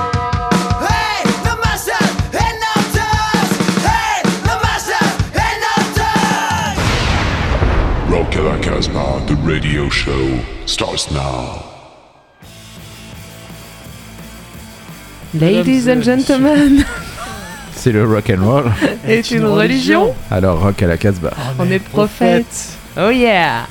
Hey, the master and numbers. Hey, the master and numbers. Rock à la Casbah, the radio show starts now. Ladies and gentlemen, C'est le rock and roll. est une religion. Alors rock à la Casbah. On est prophète. Oh yeah.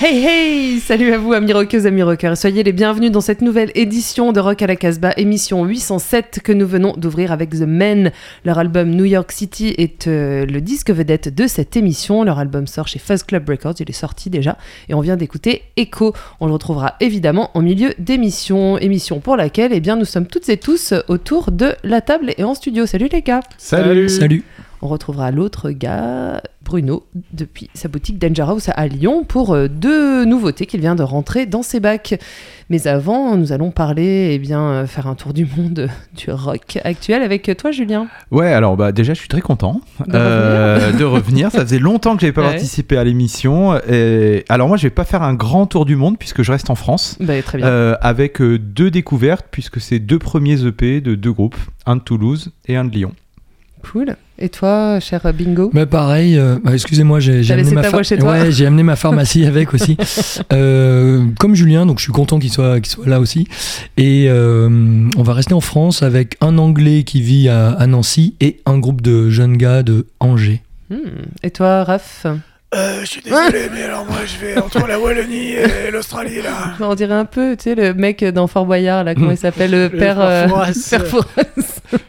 Hey hey Salut à vous amis rockeuses, amis rockeurs. Soyez les bienvenus dans cette nouvelle édition de Rock à la Casbah, émission 807 que nous venons d'ouvrir avec The Men. Leur album New York City est euh, le disque vedette de cette émission. Leur album sort chez Fuzz Club Records, il est sorti déjà. Et on vient d'écouter Echo. On le retrouvera évidemment en milieu d'émission. Émission pour laquelle eh bien, nous sommes toutes et tous autour de la table et en studio. Salut les gars Salut. Salut. on retrouvera l'autre gars, Bruno, depuis sa boutique Danger House à Lyon pour euh, deux nouveautés qu'il vient de rentrer dans ses bacs. Mais avant, nous allons parler, eh bien, euh, faire un tour du monde du rock actuel avec toi, Julien. Ouais, alors bah déjà je suis très content De euh, de revenir. Ça faisait longtemps que j'avais pas Ouais. participé à l'émission. Et alors moi je vais pas faire un grand tour du monde puisque je reste en France. Bah, très bien. Euh, avec euh, deux découvertes puisque c'est deux premiers EP de deux groupes, un de Toulouse et un de Lyon. Cool. Et toi, cher Bingo Bah pareil, euh, bah, excusez-moi, j'ai amené, ma Ouais, amené ma pharmacie avec aussi. Euh, comme Julien, donc je suis content qu'il soit, qu'il soit là aussi. Et euh, on va rester en France avec un Anglais qui vit à, à Nancy et un groupe de jeunes gars de Angers. Hmm. Et toi, Raph? Euh, je suis désolé, mais alors moi je vais entre la Wallonie et l'Australie là. On dirait un peu, tu sais, le mec dans Fort Boyard, là, comment il s'appelle Le père. père euh, père.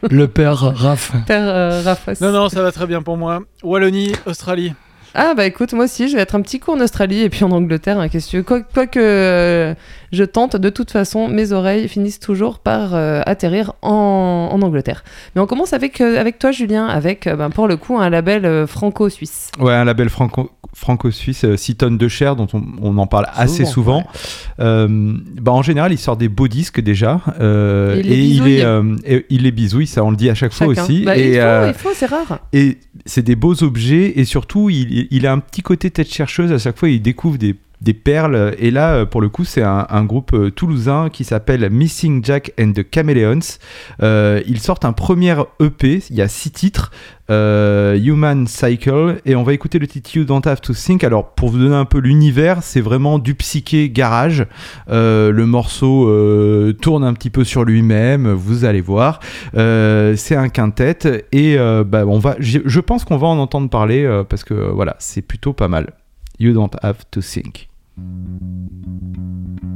Le père Raph. Père euh, Raffos. Non, non, ça va très bien pour moi. Wallonie, Australie. Ah bah écoute, moi aussi, je vais être un petit coup en Australie et puis en Angleterre, hein, qu'est-ce que. Quoi, quoi que euh, je tente, de toute façon, mes oreilles finissent toujours par euh, atterrir en, en Angleterre. Mais on commence avec, euh, avec toi, Julien, avec, ben, pour le coup, un label franco-suisse. Ouais, un label franco- franco-suisse, 6 tonnes de chair, dont on, on en parle assez souvent. Bah, en général, il sort des beaux disques déjà. Et il est, et il les bisouille, ça on le dit à chaque fois aussi. Bah, et il faut, il faut, c'est rare. et c'est des beaux objets et surtout il, il a un petit côté tête chercheuse à chaque fois il découvre des, des perles. Et là euh, pour le coup c'est un, groupe euh, toulousain qui s'appelle Missing Jack and the Chameleons. Euh, ils sortent un premier EP il y a six titres Human Cycle. Et on va écouter le titre You Don't Have to Think. Alors pour vous donner un peu l'univers c'est vraiment du psyché garage. Le morceau tourne un petit peu sur lui-même vous allez voir. C'est un quintet. Et bah, on va, je je pense qu'on va en entendre parler parce que voilà, c'est plutôt pas mal. You don't have to think. Thank you.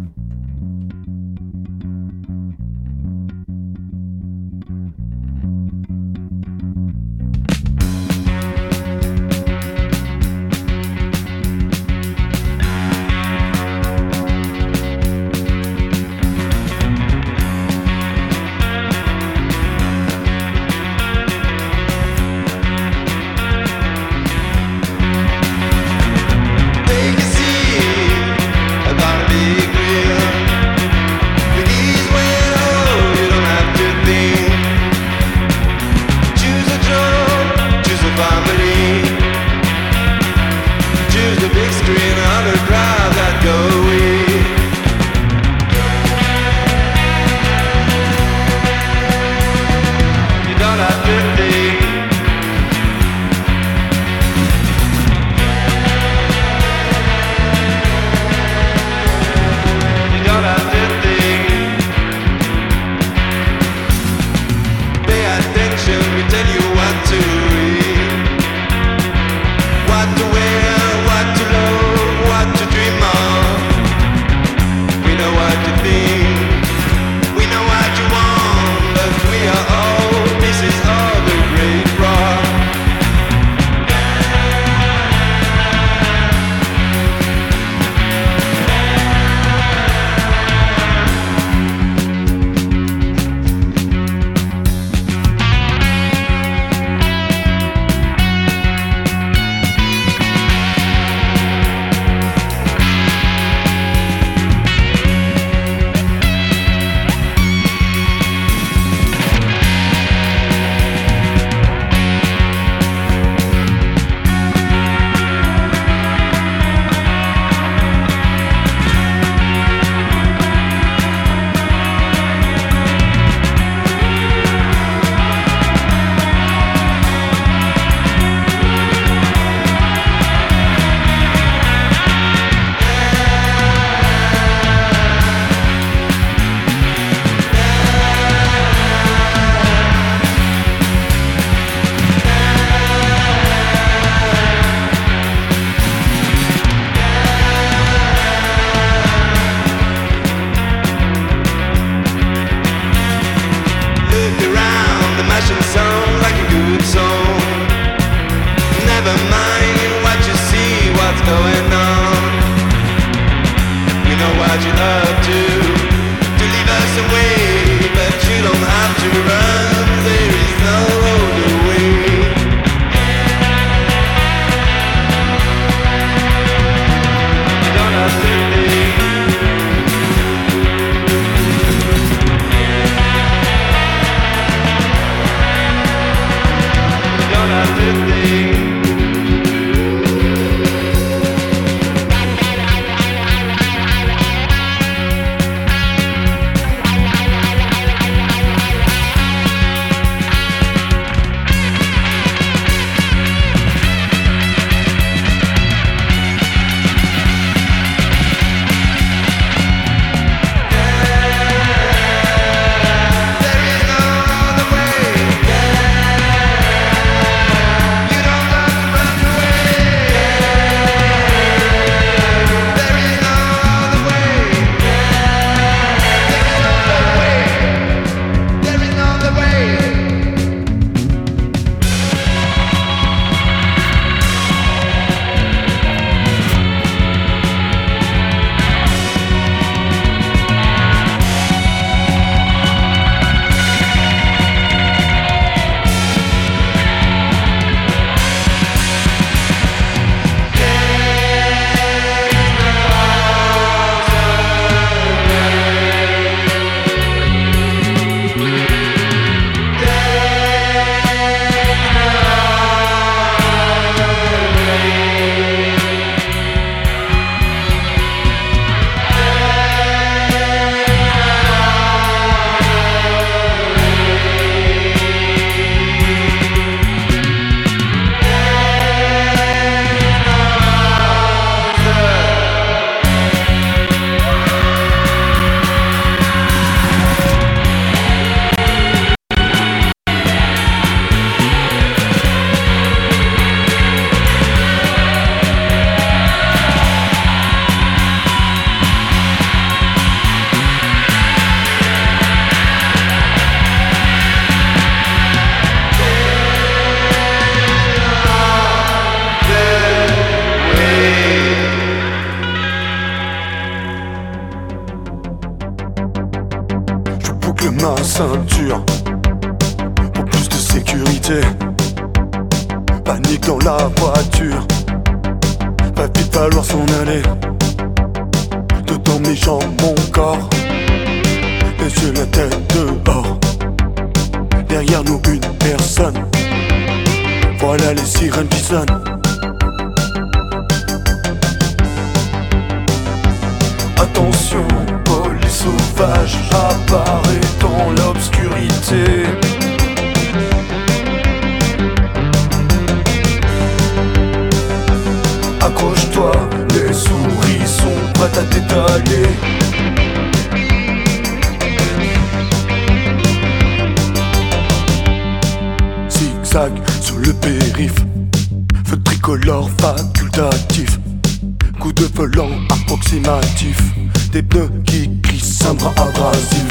Bras abrasif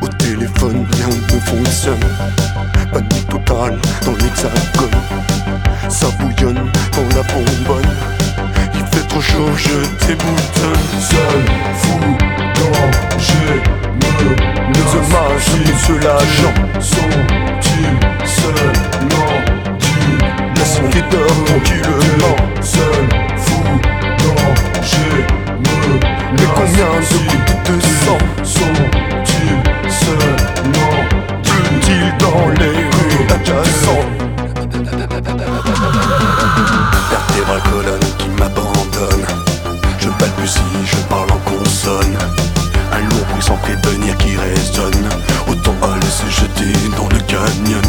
Au téléphone rien ne fonctionne. Panique totale dans l'hexagone. Ça bouillonne dans la bonbonne. Il fait trop chaud, je déboutonne Seul, fou, danger, me Les hommages, monsieur l'agent Sont-ils seulement du Laisse mon guetteur tranquillement Seul, combien de gouttes de sang sont-ils seulement Brûlent-ils dans les rues adjacentes Vertébral colonne qui m'abandonne. Je balbutie, je parle en consonne. Un lourd bruit sans prévenir qui résonne. Autant aller se jeter dans le canyon.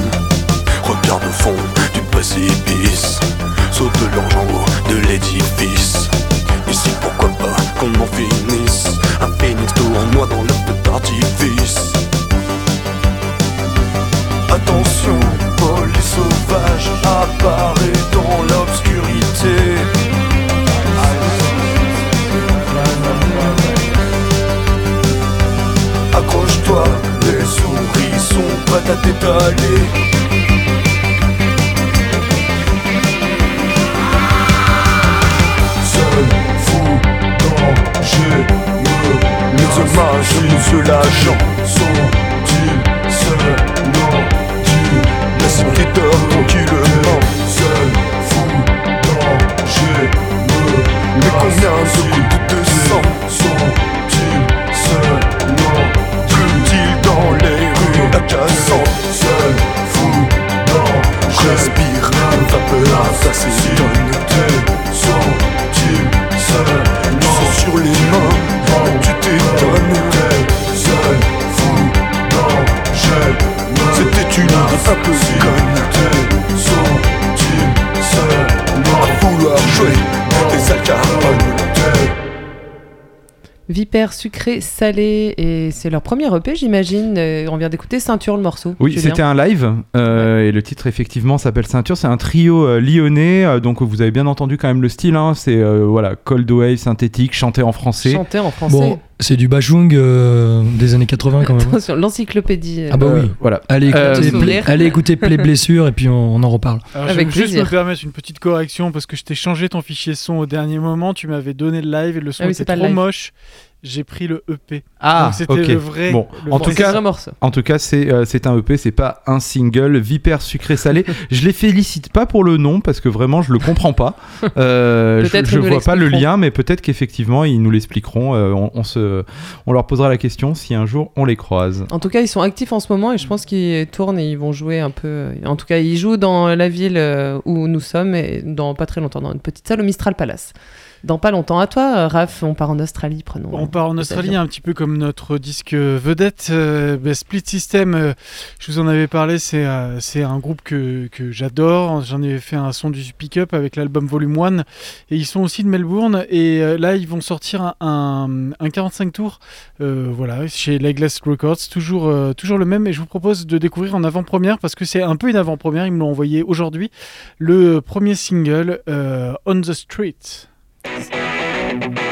Regarde au fond du précipice. Saute de en haut de l'édifice Attention, police sauvage apparaît dans l'obscurité. Accroche-toi, les souris sont prêtes à t'étaler Les hommages, monsieur l'agent Sont-ils seulement du Laisse Sucré salé et c'est leur premier EP j'imagine. Euh, on vient d'écouter Ceinture le morceau. Oui, c'était un live euh, et le titre effectivement s'appelle Ceinture. C'est un trio euh, lyonnais, euh, donc vous avez bien entendu quand même le style. hein. c'est euh, voilà cold wave synthétique, chanté en français. chanté en français. Bon, c'est du bajung euh, des années 80 quand même. Attention, l'encyclopédie. euh, Ah bah Euh, oui. Voilà. Allez Euh, écouter, Souvenir. Play- allez écouter Play Blessure et puis on, on en reparle. Alors, Avec je vais juste me permettre une petite correction parce que je t'ai changé ton fichier son au dernier moment. Tu m'avais donné le live et le son Ah oui, c'est était trop live. moche. J'ai pris le EP. Ah, c'était le vrai. Bon, le en tout c'est cas- un morceau. En tout cas, c'est euh, c'est un EP, c'est pas un single. Vipère sucré salé. je les félicite pas pour le nom parce que vraiment je le comprends pas. Euh, je Peut-être je vois pas le lien, mais peut-être qu'effectivement ils nous l'expliqueront. Euh, on, on se, on leur posera la question si un jour on les croise. En tout cas, ils sont actifs en ce moment et je pense qu'ils tournent et ils vont jouer un peu. En tout cas, ils jouent dans la ville euh, où nous sommes et dans pas très longtemps, dans une petite salle au Mistral Palace. Dans pas longtemps. À toi, euh, Raph, on part en Australie, prenons. On part en Australie un petit peu comme notre disque vedette. euh, ben, Split System, euh, je vous en avais parlé, c'est euh, un groupe que, que j'adore. J'en ai fait un son du pick-up avec l'album Volume 1. Et ils sont aussi de Melbourne. Et euh, là, ils vont sortir un, un, un 45 tours euh, voilà, chez Legless Records. Toujours, euh, toujours le même. Et je vous propose de découvrir en avant-première parce que c'est un peu une avant-première. Ils me l'ont envoyé aujourd'hui. Le premier single, euh, On the Street. Thank you.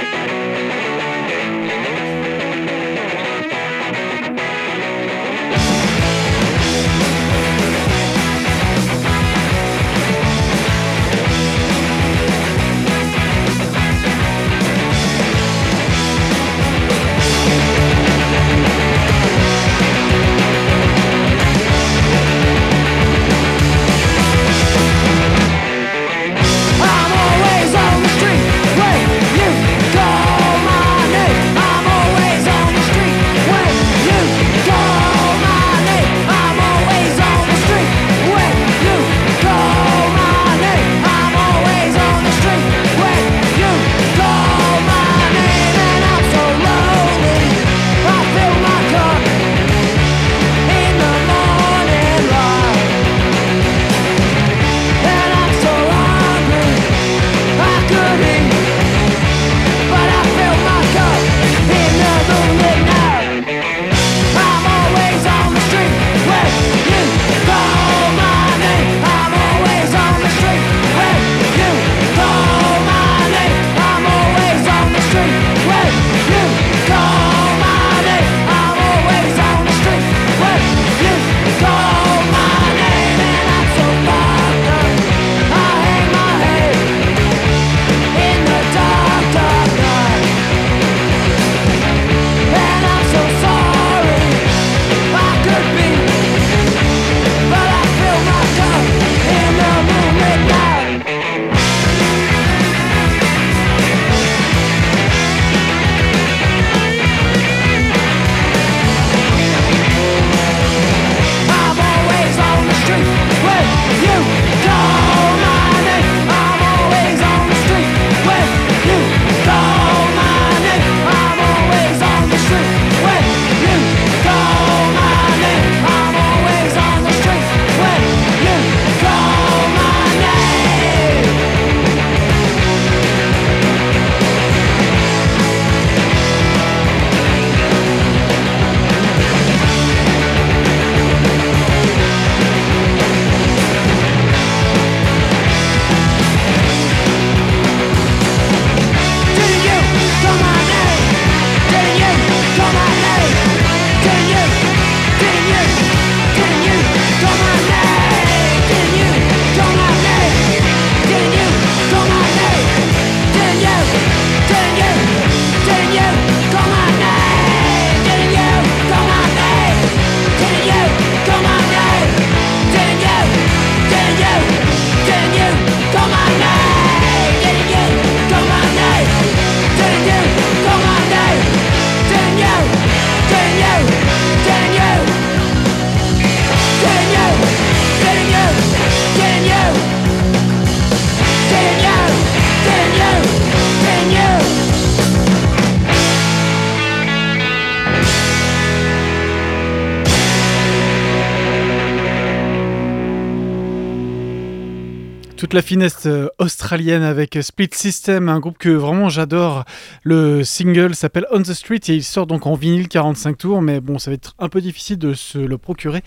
toute la finesse euh, australienne avec euh, Split System, un groupe que vraiment j'adore. Le single s'appelle On the Street et il sort donc en vinyle 45 tours, mais bon, ça va être un peu difficile de se le procurer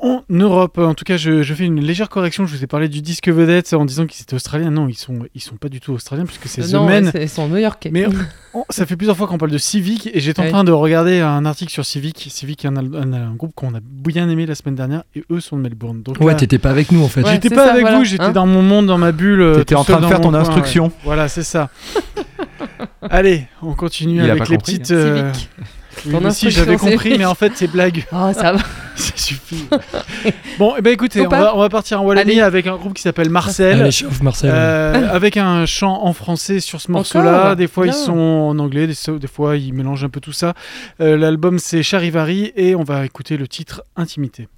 en Europe. En tout cas, je, fais une légère correction. Je vous ai parlé du disque vedette en disant qu'ils étaient australiens. Non, ils sont, ils sont pas du tout australiens puisque c'est euh, The Men. Ils sont new-yorkais. Mais ça fait plusieurs fois qu'on parle de Civic et j'étais en train de regarder un article sur Civic. Civic est un, un, groupe qu'on a bien aimé la semaine dernière et eux sont de Melbourne. Ouais, t'étais pas avec nous en fait. J'étais pas avec vous, j'étais hein dans mon monde, dans ma bulle. Euh, t'étais en train de faire ton instruction. Voilà, c'est ça. Allez, on continue avec les hein. petites. Euh, oui, mais si j'avais compris, mais en fait, c'est blague. Oh, ça va. ça suffit. bon, eh ben, écoutez, on va, partir en Wallonie avec un groupe qui s'appelle Marcel. Allez, chauffe, Marcel. Euh, avec un chant en français sur ce morceau-là. Des fois, ils sont en anglais, des, fois, ils mélangent un peu tout ça. Euh, l'album, c'est Charivari et on va écouter le titre Intimité.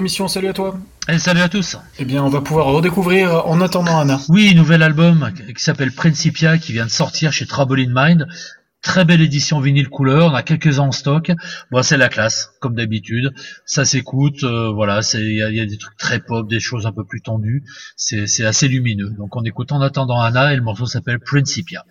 notre. Salut à toi. Et salut à tous. Eh bien, on va pouvoir redécouvrir euh, En attendant Anna. Oui, nouvel album qui s'appelle Principia, qui vient de sortir chez Trouble in Mind. Très belle édition vinyle couleur, on a quelques-uns en stock. Bon, c'est la classe, comme d'habitude. Ça s'écoute, euh, voilà, il y, y a, des trucs très pop, des choses un peu plus tendues. C'est assez lumineux. Donc on écoute en attendant Anna et le morceau s'appelle Principia.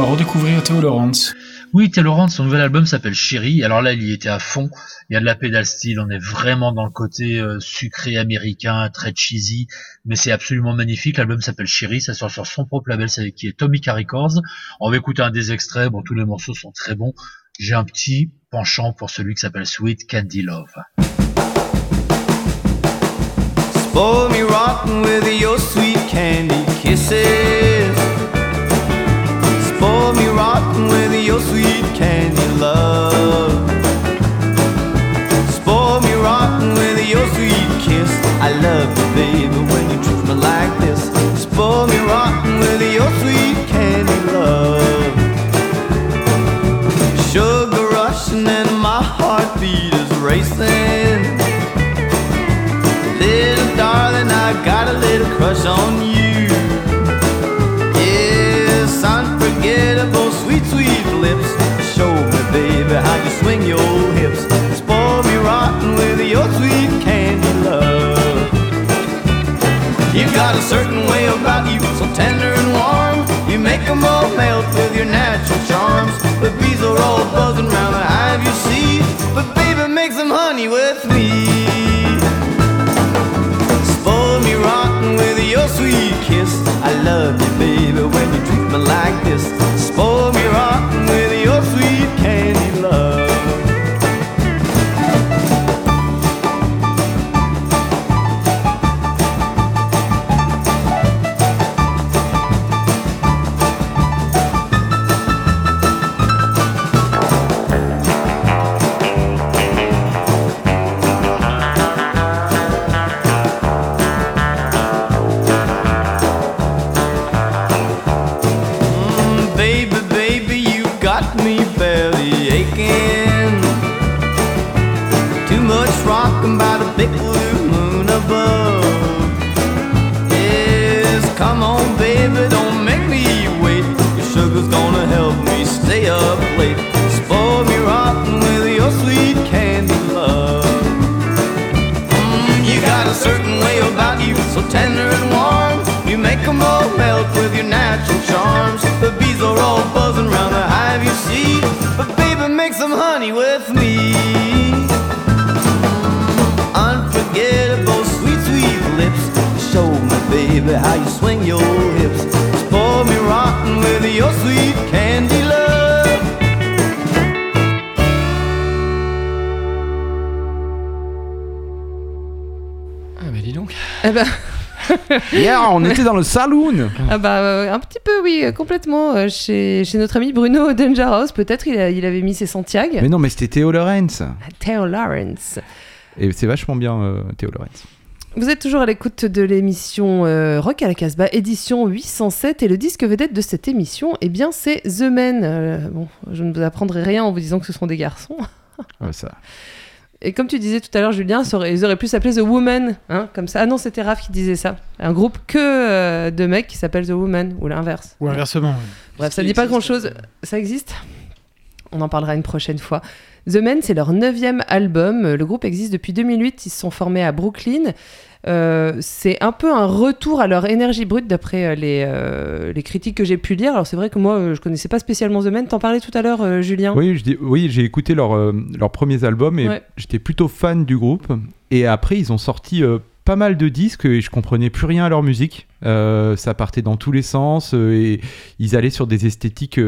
Va redécouvrir Théo Lawrence. Oui, Taylor Rand, son nouvel album s'appelle Chérie. Alors là, il y était à fond. Il y a de la pédale style. On est vraiment dans le côté euh, sucré américain, très cheesy. Mais c'est absolument magnifique. L'album s'appelle Chérie. Ça sort sur son propre label, c'est- qui est Tomica Records. On va écouter un des extraits. Bon, tous les morceaux sont très bons. J'ai un petit penchant pour celui qui s'appelle Sweet Candy Love. Spoil me rotten with your sweet candy kisses. A certain way about you, so tender and warm. You make 'em all melt with your natural charms. The bees are all buzzing round the hive you see. But baby, make some honey with me. Spoil me rotten with your sweet kiss. I love you, baby, when you treat me like this. Spoil me come with me. Unforgettable, sweet, sweet lips. Show me, baby, how you swing your hips. Spoil me rotten with your sweet candy love. Ah, mais dis donc. Eh ben, Hier, on était dans le saloon. ah bah, euh, un petit oui, euh, complètement. euh, chez, chez notre ami Bruno Dangerous, peut-être il, a- il avait mis ses Santiago. Mais non, mais c'était Théo Lorenz. Theo Lawrence. Et c'est vachement bien, euh, Théo Lorenz. Vous êtes toujours à l'écoute de l'émission euh, Rock à la Casbah, édition 807, et le disque vedette de cette émission, eh bien, c'est The Men. Euh, bon, je ne vous apprendrai rien en vous disant que ce sont des garçons. Ouais, ça. Et comme tu disais tout à l'heure, Julien, ils auraient pu s'appeler The Woman, hein, comme ça. Ah non, c'était Raph qui disait ça. Un groupe que euh, de mecs qui s'appelle The Woman, ou l'inverse. Ou inversement. Bref, ça dit pas grand chose. Ça existe? On en parlera une prochaine fois. The Men, c'est leur neuvième album. Le groupe existe depuis 2008. Ils se sont formés à Brooklyn. Euh, c'est un peu un retour à leur énergie brute d'après euh, les, euh, les critiques que j'ai pu lire. Alors c'est vrai que moi, je connaissais pas spécialement The Men. T'en parlais tout à l'heure, euh, Julien? Oui, je dis- oui j'ai écouté leur, leurs premiers albums et Ouais. j'étais plutôt fan du groupe. Et après, ils ont sorti pas mal de disques et je comprenais plus rien à leur musique. Ça partait dans tous les sens et ils allaient sur des esthétiques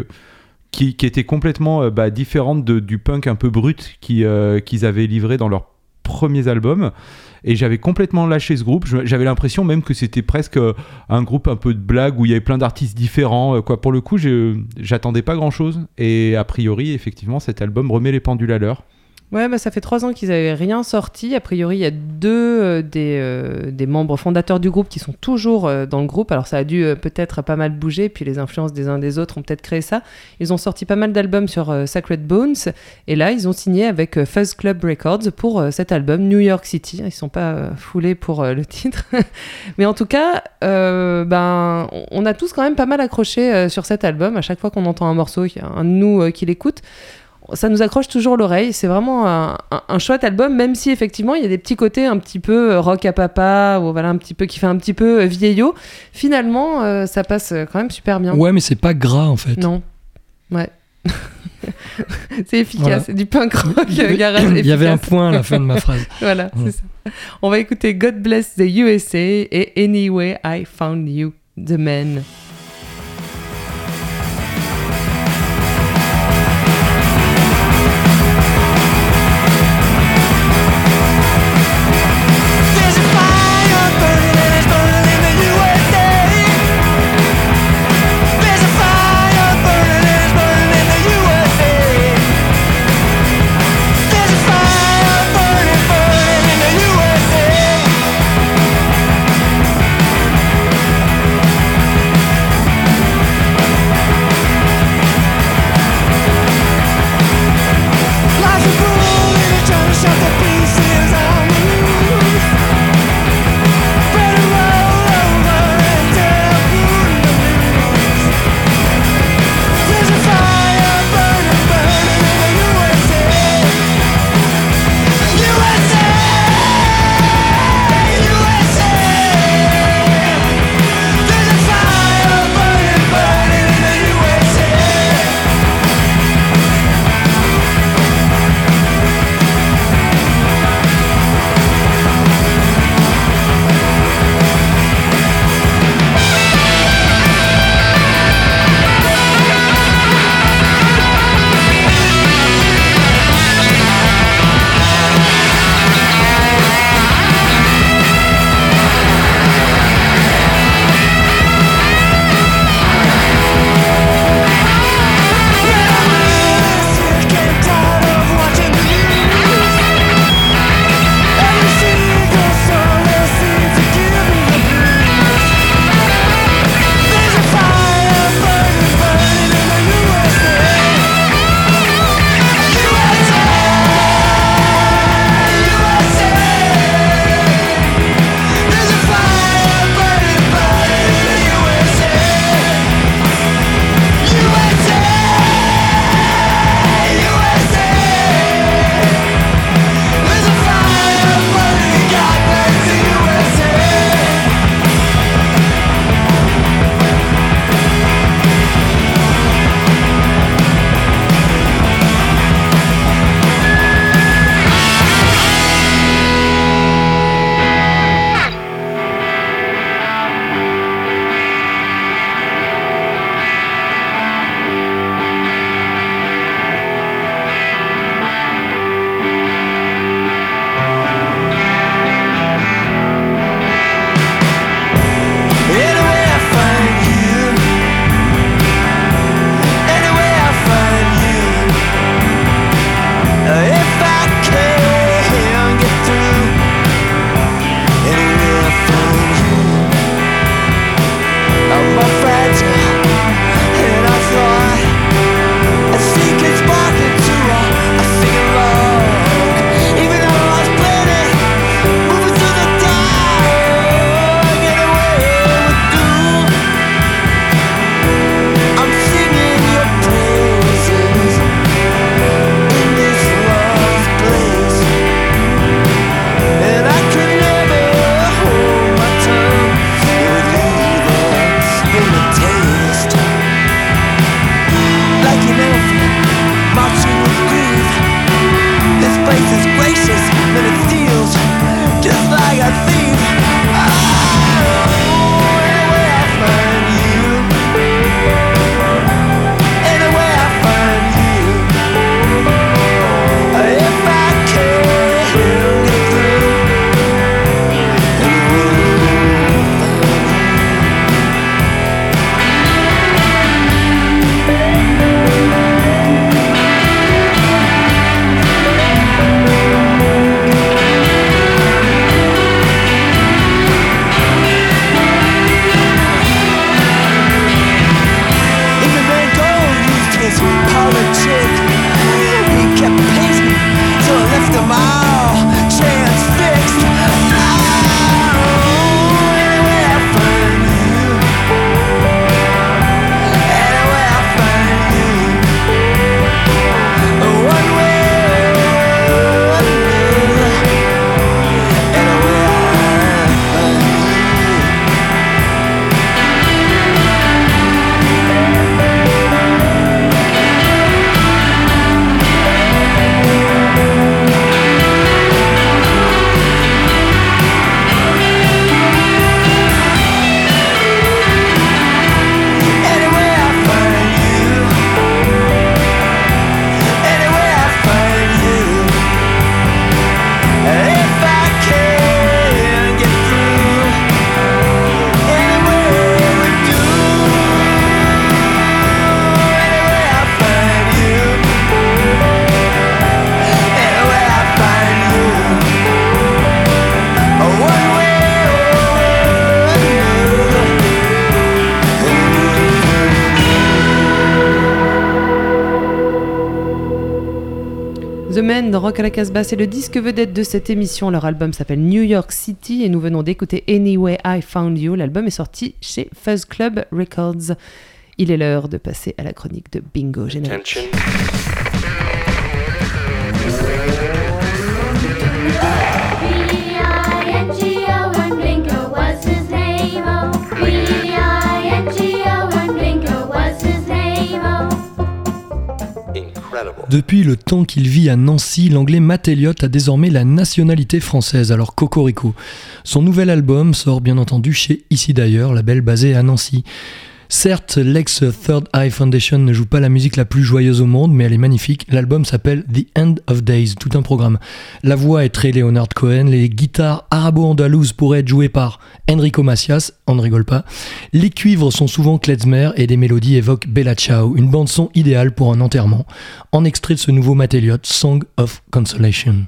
qui, qui étaient complètement bah, différentes de- du punk un peu brut qui, qu'ils avaient livré dans leurs premiers albums. Et j'avais complètement lâché ce groupe. J'avais l'impression même que c'était presque euh, un groupe un peu de blague où il y avait plein d'artistes différents. euh, Quoi. Pour le coup, j'attendais pas grand chose. Et a priori, effectivement, cet album remet les pendules à l'heure. Ouais, bah, ça fait trois ans qu'ils avaient rien sorti. A priori, il y a deux euh, des, euh, des membres fondateurs du groupe qui sont toujours euh, dans le groupe. Alors, ça a dû peut-être pas mal bouger, puis les influences des uns des autres ont peut-être créé ça. Ils ont sorti pas mal d'albums sur Sacred Bones, et là, ils ont signé avec Fuzz Club Records pour cet album New York City. Ils sont pas foulés pour le titre, mais en tout cas, ben, on- a tous quand même pas mal accroché sur cet album. À chaque fois qu'on entend un morceau, il y a un de nous qui l'écoute ça nous accroche toujours l'oreille. C'est vraiment un, un- un chouette album, même si effectivement il y a des petits côtés un petit peu euh, rock à papa, ou voilà un petit peu qui fait un petit peu euh, vieillot. Finalement, euh, ça passe quand même super bien. Ouais, mais c'est pas gras en fait. Non. Ouais. c'est efficace, Voilà. c'est du punk rock Il y avait- garage il y avait un point à la fin de ma phrase. voilà, Ouais. c'est ça. On va écouter God Bless the USA et Anyway I Found You, The Man. C'est le disque vedette de cette émission. Leur album s'appelle New York City et nous venons d'écouter Anyway I Found You. L'album est sorti chez Fuzz Club Records. Il est l'heure de passer à la chronique de Bingo Générique. B-I-N-G-O Depuis le temps qu'il vit à Nancy, l'anglais Matt Elliott a désormais la nationalité française, alors Cocorico. Son nouvel album sort bien entendu chez Ici d'ailleurs, label basé à Nancy. Certes, l'ex Third Eye Foundation ne joue pas la musique la plus joyeuse au monde, mais elle est magnifique. L'album s'appelle The End of Days, tout un programme. La voix est très Leonard Cohen, les guitares arabo-andalouses pourraient être jouées par Enrico Macias, on ne rigole pas. Les cuivres sont souvent klezmer et les mélodies évoquent Bella Ciao, une bande son idéale pour un enterrement. En extrait de ce nouveau Matt Elliott, Song of Consolation.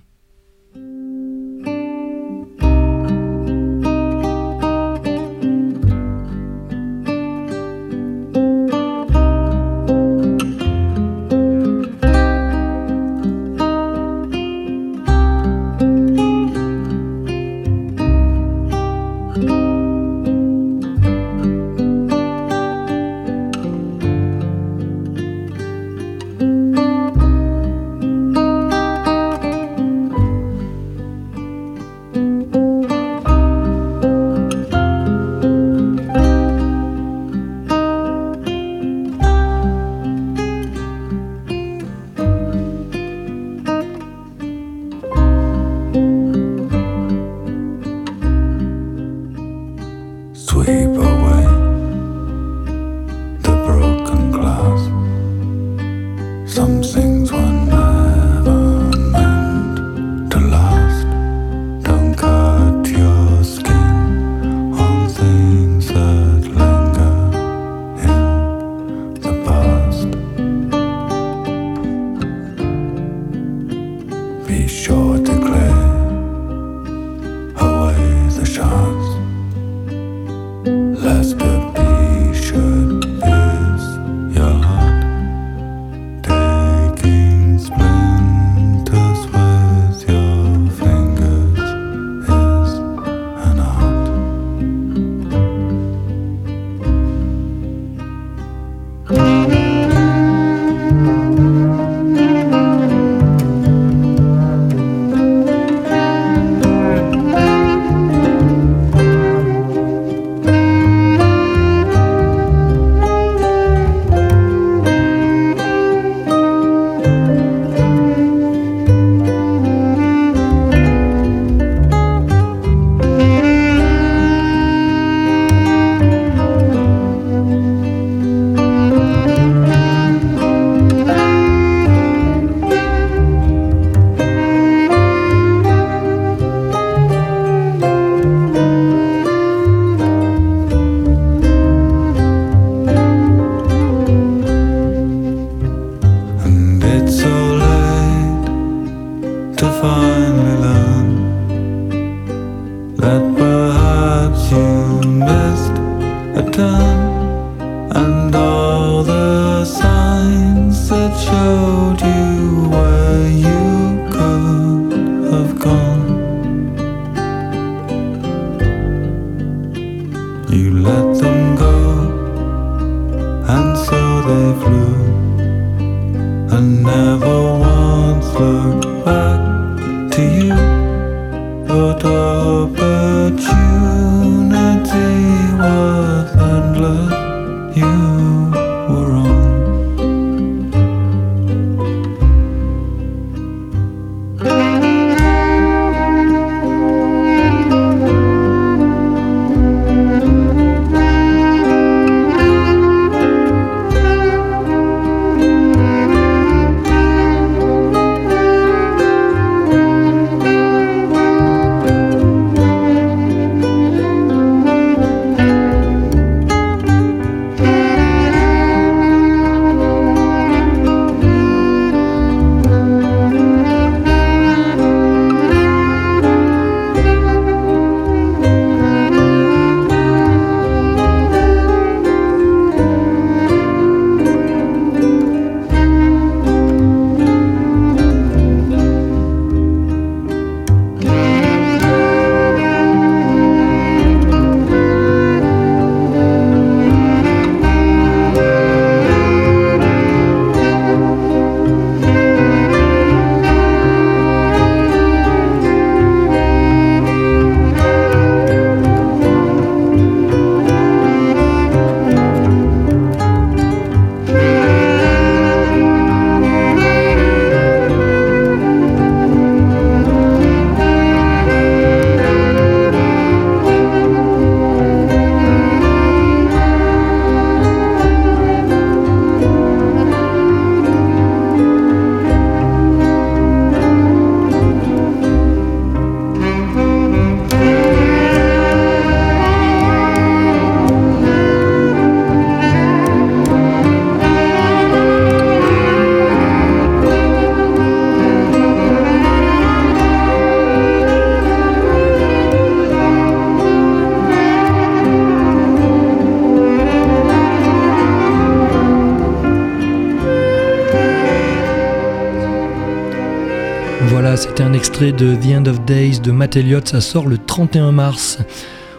Extrait de The End of Days de Matt Elliott, ça sort le 31 mars.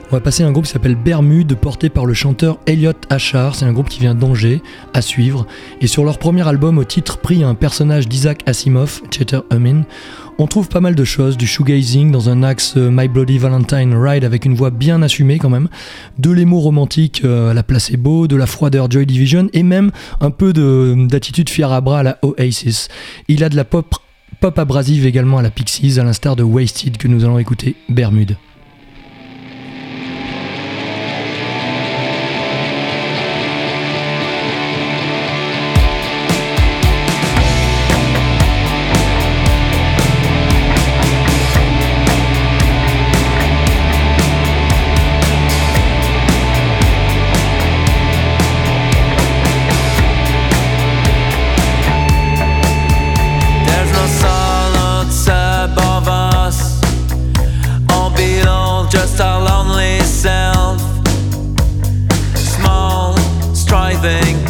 On va passer à un groupe qui s'appelle Bermude, porté par le chanteur Elliot Achard. C'est un groupe qui vient d'Angers, à suivre. Et sur leur premier album, au titre pris à un personnage d'Isaac Asimov, Cheter Humin, on trouve pas mal de choses, du shoegazing dans un axe euh, My Bloody Valentine Ride avec une voix bien assumée quand même, de l'émo romantique euh, à la placebo, de la froideur Joy Division et même un peu de- d'attitude fière à bras à la Oasis. Il a de la pop, pop abrasive également à la Pixies, à l'instar de Wasted que nous allons écouter, Bermude.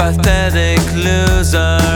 pathetic loser.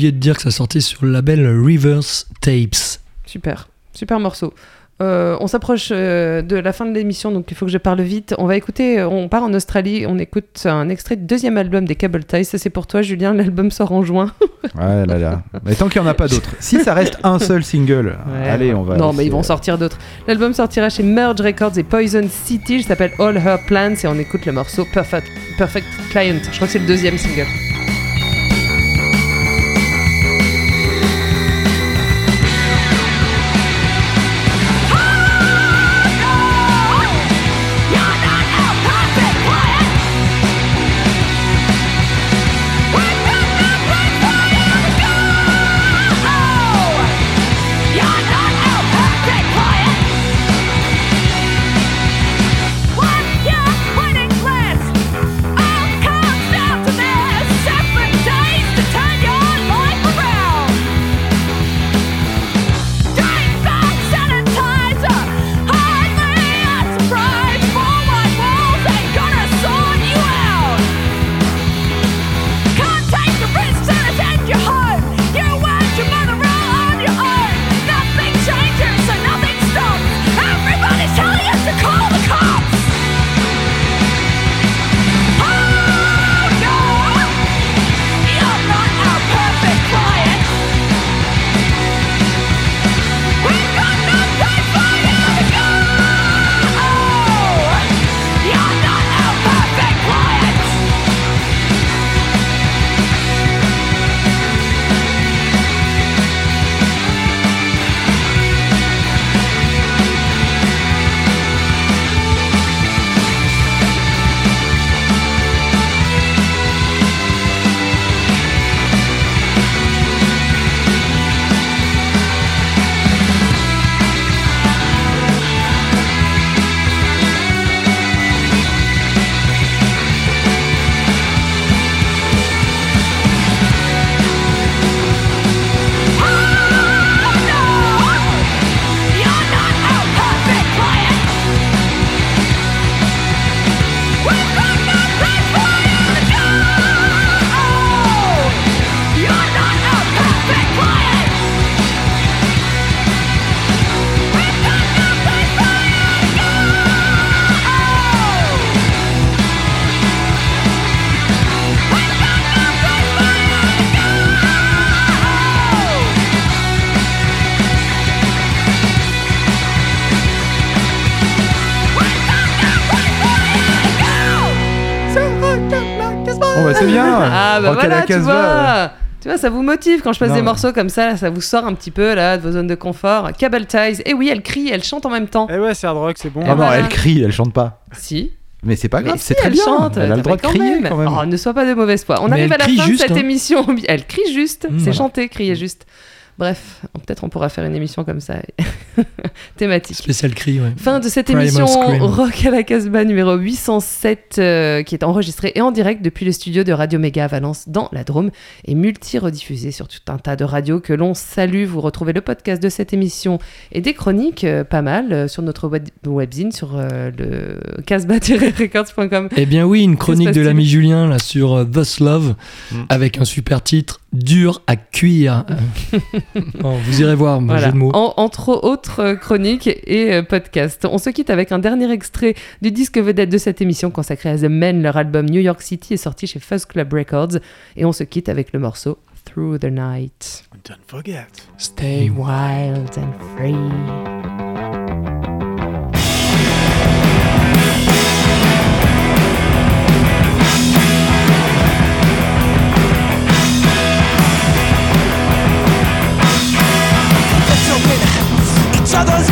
Oublié de dire que ça sortait sur le label Reverse Tapes. Super, super morceau. Euh, on s'approche euh, de la fin de l'émission, donc il faut que je parle vite. On va écouter, euh, on part en Australie, on écoute un extrait du deuxième album des Cable Ties. Ça, c'est pour toi, Julien. L'album sort en juin. Ouais, là, là. Mais tant qu'il n'y en a pas d'autres. Si ça reste un seul single, Ouais, allez, on va. Non, mais ils vont sortir d'autres. L'album sortira chez Merge Records et Poison City. Il s'appelle All Her Plans et on écoute le morceau Perfect, Perfect Client. Je crois que c'est le deuxième single. Ah bah voilà, tu vois. Tu vois, ça vous motive quand je passe Non, des morceaux comme ça, ça vous sort un petit peu là de vos zones de confort. Cable Ties. Et oui, elle crie, elle chante en même temps. Eh ouais, c'est hard rock, c'est bon. Ah non, elle crie, elle chante pas. Si. Mais c'est pas Mais grave, si, c'est très elle bien. chante. elle a le droit de crier quand même. Oh, ne sois pas de mauvaise foi. On Mais arrive à la fin juste, de cette hein. émission. Elle crie juste. Mmh, c'est voilà. chanter, crier juste. Bref, peut-être on pourra faire une émission comme ça, thématique. Spécial cri, ouais. Fin de cette Primal émission Scream. Rock à la Casbah numéro 807 euh, qui est enregistrée et en direct depuis le studio de Radio Méga à Valence dans la Drôme et multi-rediffusée sur tout un tas de radios que l'on salue. Vous retrouvez le podcast de cette émission et des chroniques euh, pas mal euh, sur notre web webzine sur euh, le casbah-records.com. Eh bien oui, une chronique de l'ami Julien là sur euh, Thus Love avec un super titre dur à cuire. Bon, vous irez voir, mon Voilà. jeu de mots. En- entre autres euh, chroniques et euh, podcasts. On se quitte avec un dernier extrait du disque vedette de cette émission consacré à The Men. Leur album New York City est sorti chez Fuzz Club Records. Et on se quitte avec le morceau Through the Night. Don't forget. Stay wild and free. Só dos